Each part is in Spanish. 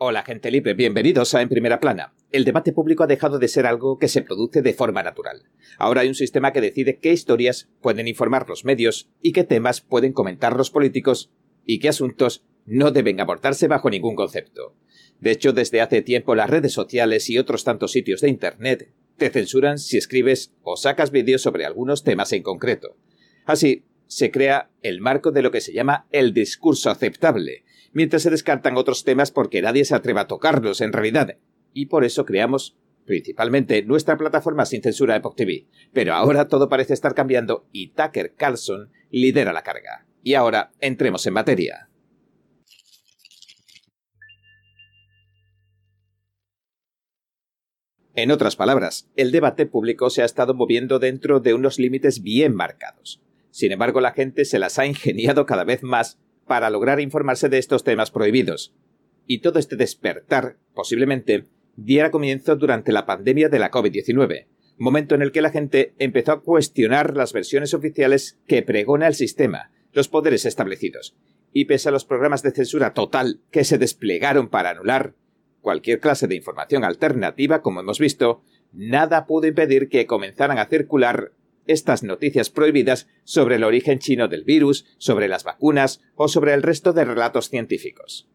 Hola gente libre, bienvenidos a En Primera Plana. El debate público ha dejado de ser algo que se produce de forma natural. Ahora hay un sistema que decide qué historias pueden informar los medios y qué temas pueden comentar los políticos y qué asuntos no deben abordarse bajo ningún concepto. De hecho, desde hace tiempo las redes sociales y otros tantos sitios de Internet te censuran si escribes o sacas vídeos sobre algunos temas en concreto. Así, se crea el marco de lo que se llama el discurso aceptable, mientras se descartan otros temas porque nadie se atreva a tocarlos en realidad. Y por eso creamos principalmente nuestra plataforma sin censura Epoch TV. Pero ahora todo parece estar cambiando y Tucker Carlson lidera la carga. Y ahora entremos en materia. En otras palabras, el debate público se ha estado moviendo dentro de unos límites bien marcados. Sin embargo, la gente se las ha ingeniado cada vez más para lograr informarse de estos temas prohibidos. Y todo este despertar, posiblemente, diera comienzo durante la pandemia de la COVID-19, momento en el que la gente empezó a cuestionar las versiones oficiales que pregona el sistema, los poderes establecidos, y pese a los programas de censura total que se desplegaron para anular cualquier clase de información alternativa, como hemos visto, nada pudo impedir que comenzaran a circular estas noticias prohibidas sobre el origen chino del virus, sobre las vacunas o sobre el resto de relatos científicos.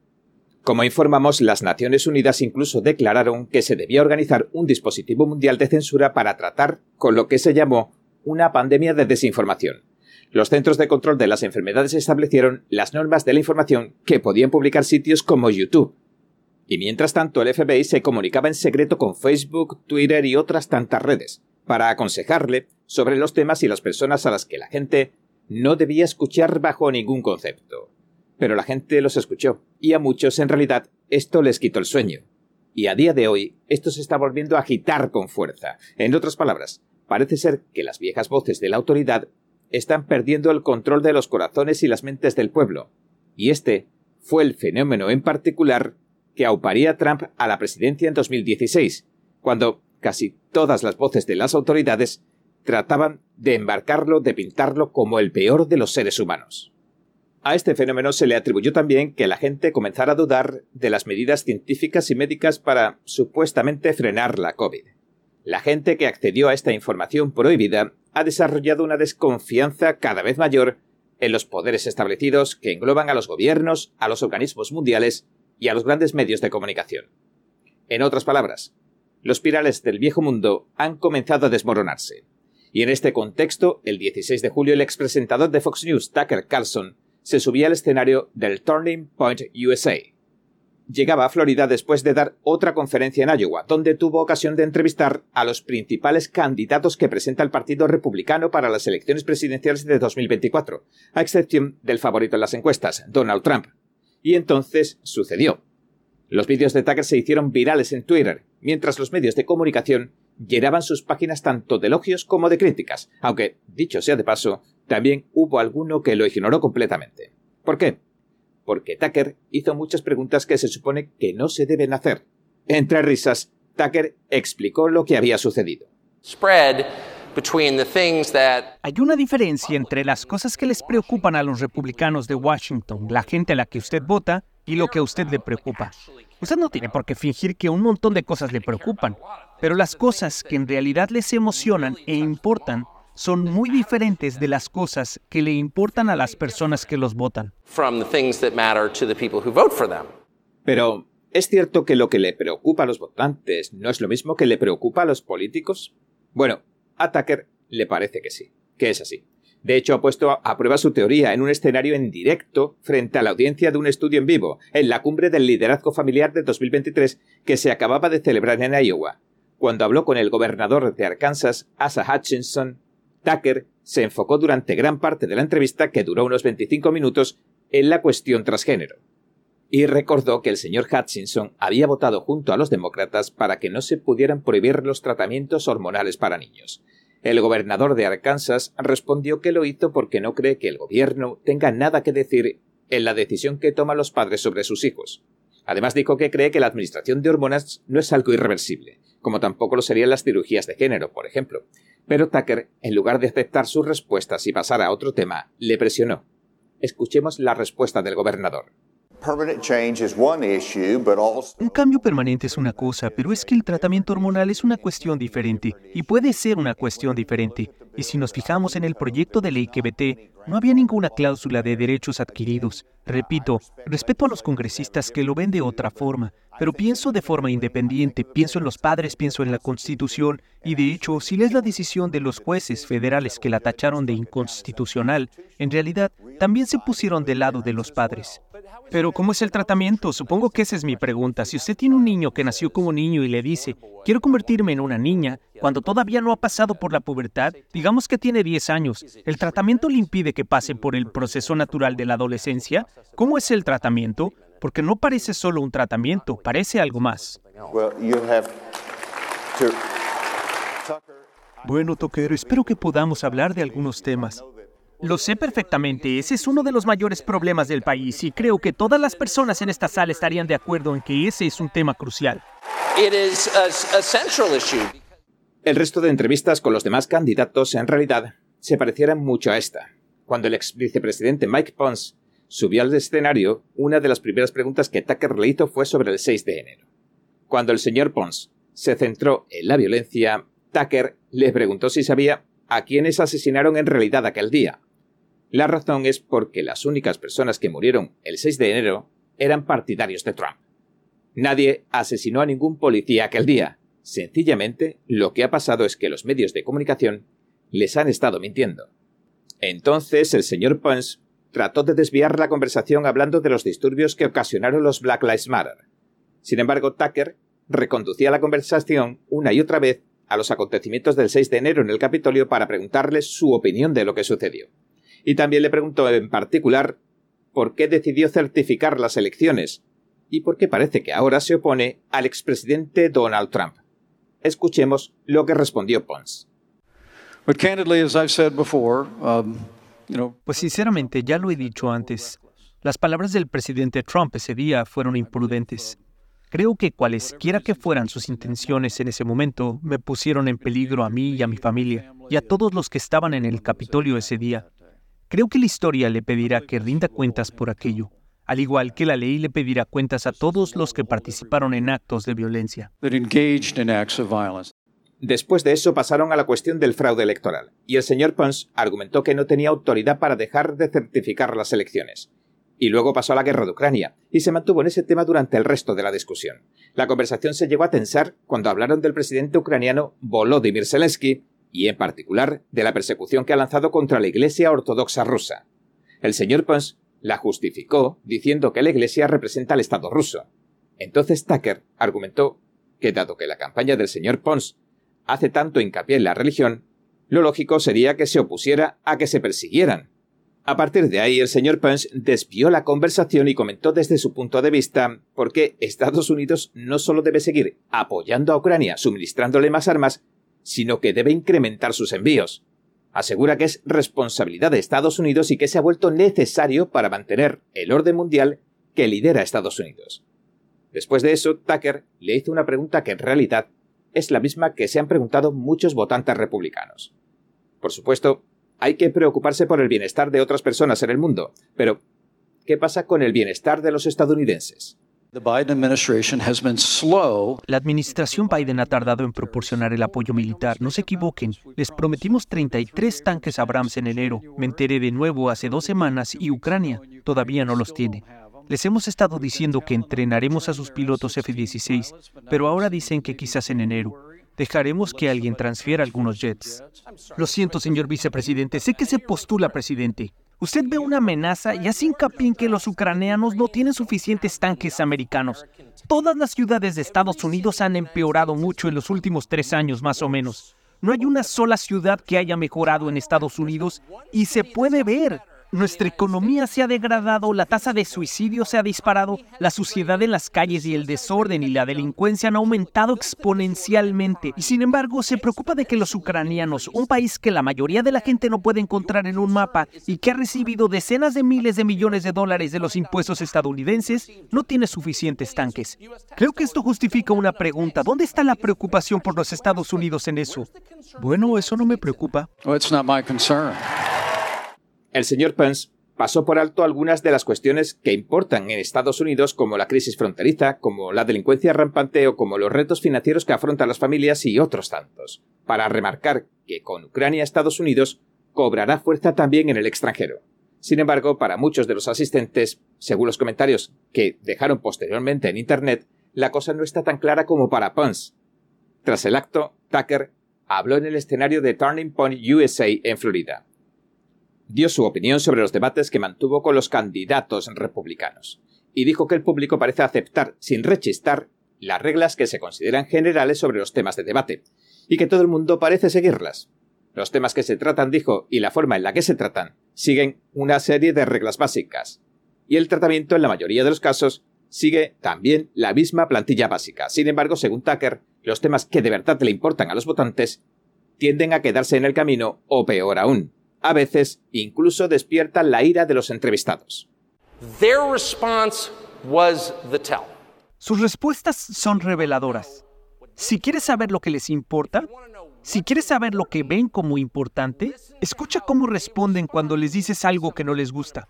Como informamos, las Naciones Unidas incluso declararon que se debía organizar un dispositivo mundial de censura para tratar con lo que se llamó una pandemia de desinformación. Los Centros de Control de las Enfermedades establecieron las normas de la información que podían publicar sitios como YouTube. Y mientras tanto el FBI se comunicaba en secreto con Facebook, Twitter y otras tantas redes, para aconsejarle sobre los temas y las personas a las que la gente no debía escuchar bajo ningún concepto. Pero la gente los escuchó, y a muchos en realidad esto les quitó el sueño. Y a día de hoy esto se está volviendo a agitar con fuerza. En otras palabras, parece ser que las viejas voces de la autoridad están perdiendo el control de los corazones y las mentes del pueblo. Y este fue el fenómeno en particular que auparía a Trump a la presidencia en 2016, cuando casi todas las voces de las autoridades trataban de embarcarlo, de pintarlo como el peor de los seres humanos. A este fenómeno se le atribuyó también que la gente comenzara a dudar de las medidas científicas y médicas para supuestamente frenar la COVID. La gente que accedió a esta información prohibida ha desarrollado una desconfianza cada vez mayor en los poderes establecidos que engloban a los gobiernos, a los organismos mundiales y a los grandes medios de comunicación. En otras palabras, los pirales del viejo mundo han comenzado a desmoronarse. Y en este contexto, el 16 de julio el expresentador de Fox News, Tucker Carlson, se subía al escenario del Turning Point USA. Llegaba a Florida después de dar otra conferencia en Iowa, donde tuvo ocasión de entrevistar a los principales candidatos que presenta el Partido Republicano para las elecciones presidenciales de 2024, a excepción del favorito en las encuestas, Donald Trump. Y entonces sucedió. Los vídeos de Tucker se hicieron virales en Twitter, mientras los medios de comunicación llenaban sus páginas tanto de elogios como de críticas, aunque, dicho sea de paso, también hubo alguno que lo ignoró completamente. ¿Por qué? Porque Tucker hizo muchas preguntas que se supone que no se deben hacer. Entre risas, Tucker explicó lo que había sucedido. Hay una diferencia entre las cosas que les preocupan a los republicanos de Washington, la gente a la que usted vota, y lo que a usted le preocupa. Usted no tiene por qué fingir que un montón de cosas le preocupan, pero las cosas que en realidad les emocionan e importan son muy diferentes de las cosas que le importan a las personas que los votan. Pero, ¿es cierto que lo que le preocupa a los votantes no es lo mismo que le preocupa a los políticos? Bueno, a Tucker le parece que sí, que es así. De hecho, ha puesto a prueba su teoría en un escenario en directo frente a la audiencia de un estudio en vivo, en la cumbre del liderazgo familiar de 2023 que se acababa de celebrar en Iowa. Cuando habló con el gobernador de Arkansas, Asa Hutchinson, Tucker se enfocó durante gran parte de la entrevista, que duró unos 25 minutos, en la cuestión transgénero. Y recordó que el señor Hutchinson había votado junto a los demócratas para que no se pudieran prohibir los tratamientos hormonales para niños. El gobernador de Arkansas respondió que lo hizo porque no cree que el gobierno tenga nada que decir en la decisión que toman los padres sobre sus hijos. Además dijo que cree que la administración de hormonas no es algo irreversible, como tampoco lo serían las cirugías de género, por ejemplo. Pero Tucker, en lugar de aceptar sus respuestas y pasar a otro tema, le presionó. Escuchemos la respuesta del gobernador. Un cambio permanente es una cosa, pero es que el tratamiento hormonal es una cuestión diferente y puede ser una cuestión diferente. Y si nos fijamos en el proyecto de ley que vete, no había ninguna cláusula de derechos adquiridos. Repito, respeto a los congresistas que lo ven de otra forma, pero pienso de forma independiente, pienso en los padres, pienso en la Constitución, y de hecho, si lees la decisión de los jueces federales que la tacharon de inconstitucional, en realidad también se pusieron del lado de los padres. Pero ¿cómo es el tratamiento? Supongo que esa es mi pregunta. Si usted tiene un niño que nació como niño y le dice, quiero convertirme en una niña, cuando todavía no ha pasado por la pubertad, digamos que tiene 10 años, ¿el tratamiento le impide que pase por el proceso natural de la adolescencia? ¿Cómo es el tratamiento? Porque no parece solo un tratamiento, parece algo más. Bueno, Toquero, espero que podamos hablar de algunos temas. Lo sé perfectamente, ese es uno de los mayores problemas del país y creo que todas las personas en esta sala estarían de acuerdo en que ese es un tema crucial. El resto de entrevistas con los demás candidatos en realidad se parecieran mucho a esta. Cuando el ex vicepresidente Mike Pence subió al escenario, una de las primeras preguntas que Tucker le hizo fue sobre el 6 de enero. Cuando el señor Pence se centró en la violencia, Tucker le preguntó si sabía a quiénes asesinaron en realidad aquel día. La razón es porque las únicas personas que murieron el 6 de enero eran partidarios de Trump. Nadie asesinó a ningún policía aquel día. Sencillamente, lo que ha pasado es que los medios de comunicación les han estado mintiendo. Entonces, el señor Pence trató de desviar la conversación hablando de los disturbios que ocasionaron los Black Lives Matter. Sin embargo, Tucker reconducía la conversación una y otra vez a los acontecimientos del 6 de enero en el Capitolio para preguntarles su opinión de lo que sucedió y también le preguntó en particular por qué decidió certificar las elecciones y por qué parece que ahora se opone al expresidente Donald Trump. Escuchemos lo que respondió Pons. Um, pues sinceramente, ya lo he dicho antes, las palabras del presidente Trump ese día fueron imprudentes. Creo que cualesquiera que fueran sus intenciones en ese momento, me pusieron en peligro a mí y a mi familia, y a todos los que estaban en el Capitolio ese día. Creo que la historia le pedirá que rinda cuentas por aquello, al igual que la ley le pedirá cuentas a todos los que participaron en actos de violencia. Después de eso pasaron a la cuestión del fraude electoral, y el señor Pons argumentó que no tenía autoridad para dejar de certificar las elecciones. Y luego pasó a la guerra de Ucrania, y se mantuvo en ese tema durante el resto de la discusión. La conversación se llegó a tensar cuando hablaron del presidente ucraniano Volodymyr Zelensky y en particular de la persecución que ha lanzado contra la Iglesia Ortodoxa rusa. El señor Pons la justificó diciendo que la Iglesia representa al Estado ruso. Entonces Tucker argumentó que dado que la campaña del señor Pons hace tanto hincapié en la religión, lo lógico sería que se opusiera a que se persiguieran. A partir de ahí, el señor Pence desvió la conversación y comentó desde su punto de vista por qué Estados Unidos no solo debe seguir apoyando a Ucrania suministrándole más armas, sino que debe incrementar sus envíos. Asegura que es responsabilidad de Estados Unidos y que se ha vuelto necesario para mantener el orden mundial que lidera Estados Unidos. Después de eso, Tucker le hizo una pregunta que en realidad es la misma que se han preguntado muchos votantes republicanos. Por supuesto, hay que preocuparse por el bienestar de otras personas en el mundo, pero ¿qué pasa con el bienestar de los estadounidenses? La administración Biden ha tardado en proporcionar el apoyo militar. No se equivoquen. Les prometimos 33 tanques Abrams en enero. Me enteré de nuevo hace dos semanas y Ucrania todavía no los tiene. Les hemos estado diciendo que entrenaremos a sus pilotos F-16, pero ahora dicen que quizás en enero. Dejaremos que alguien transfiera algunos jets. Lo siento, señor vicepresidente. Sé que se postula presidente. Usted ve una amenaza y hace hincapié en que los ucranianos no tienen suficientes tanques americanos. Todas las ciudades de Estados Unidos han empeorado mucho en los últimos tres años más o menos. No hay una sola ciudad que haya mejorado en Estados Unidos y se puede ver. Nuestra economía se ha degradado, la tasa de suicidio se ha disparado, la suciedad en las calles y el desorden y la delincuencia han aumentado exponencialmente. Y sin embargo, se preocupa de que los ucranianos, un país que la mayoría de la gente no puede encontrar en un mapa y que ha recibido decenas de miles de millones de dólares de los impuestos estadounidenses, no tiene suficientes tanques. Creo que esto justifica una pregunta. ¿Dónde está la preocupación por los Estados Unidos en eso? Bueno, eso no me preocupa. El señor Pence pasó por alto algunas de las cuestiones que importan en Estados Unidos, como la crisis fronteriza, como la delincuencia rampante o como los retos financieros que afrontan las familias y otros tantos, para remarcar que con Ucrania Estados Unidos cobrará fuerza también en el extranjero. Sin embargo, para muchos de los asistentes, según los comentarios que dejaron posteriormente en Internet, la cosa no está tan clara como para Pons. Tras el acto, Tucker habló en el escenario de Turning Point USA en Florida dio su opinión sobre los debates que mantuvo con los candidatos republicanos, y dijo que el público parece aceptar, sin rechistar, las reglas que se consideran generales sobre los temas de debate, y que todo el mundo parece seguirlas. Los temas que se tratan, dijo, y la forma en la que se tratan, siguen una serie de reglas básicas, y el tratamiento en la mayoría de los casos sigue también la misma plantilla básica. Sin embargo, según Tucker, los temas que de verdad le importan a los votantes tienden a quedarse en el camino o peor aún, a veces incluso despiertan la ira de los entrevistados. Sus respuestas son reveladoras. Si quieres saber lo que les importa, si quieres saber lo que ven como importante, escucha cómo responden cuando les dices algo que no les gusta.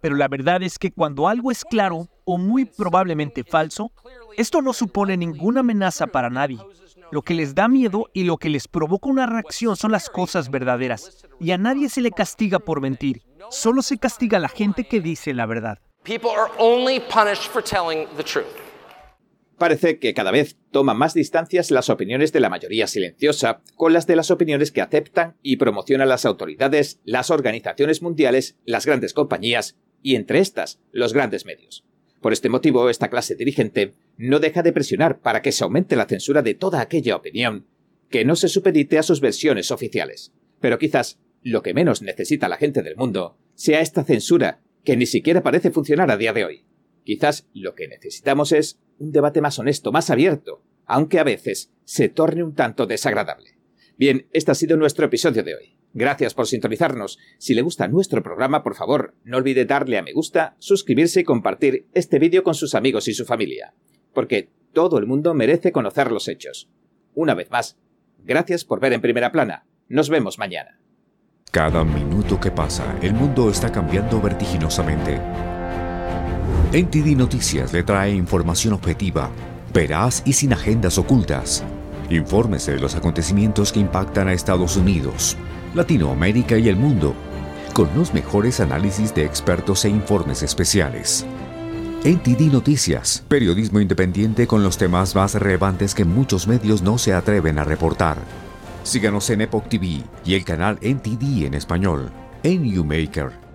Pero la verdad es que cuando algo es claro o muy probablemente falso, esto no supone ninguna amenaza para nadie. Lo que les da miedo y lo que les provoca una reacción son las cosas verdaderas. Y a nadie se le castiga por mentir. Solo se castiga a la gente que dice la verdad. Parece que cada vez toma más distancias las opiniones de la mayoría silenciosa con las de las opiniones que aceptan y promocionan las autoridades, las organizaciones mundiales, las grandes compañías y entre estas los grandes medios. Por este motivo, esta clase dirigente no deja de presionar para que se aumente la censura de toda aquella opinión que no se supedite a sus versiones oficiales. Pero quizás lo que menos necesita la gente del mundo sea esta censura que ni siquiera parece funcionar a día de hoy. Quizás lo que necesitamos es un debate más honesto, más abierto, aunque a veces se torne un tanto desagradable. Bien, este ha sido nuestro episodio de hoy. Gracias por sintonizarnos. Si le gusta nuestro programa, por favor, no olvide darle a me gusta, suscribirse y compartir este vídeo con sus amigos y su familia, porque todo el mundo merece conocer los hechos. Una vez más, gracias por ver en primera plana. Nos vemos mañana. Cada minuto que pasa, el mundo está cambiando vertiginosamente. NTD Noticias le trae información objetiva, veraz y sin agendas ocultas. Infórmese de los acontecimientos que impactan a Estados Unidos, Latinoamérica y el mundo, con los mejores análisis de expertos e informes especiales. NTD Noticias, periodismo independiente con los temas más relevantes que muchos medios no se atreven a reportar. Síganos en Epoch TV y el canal NTD en español, en Maker.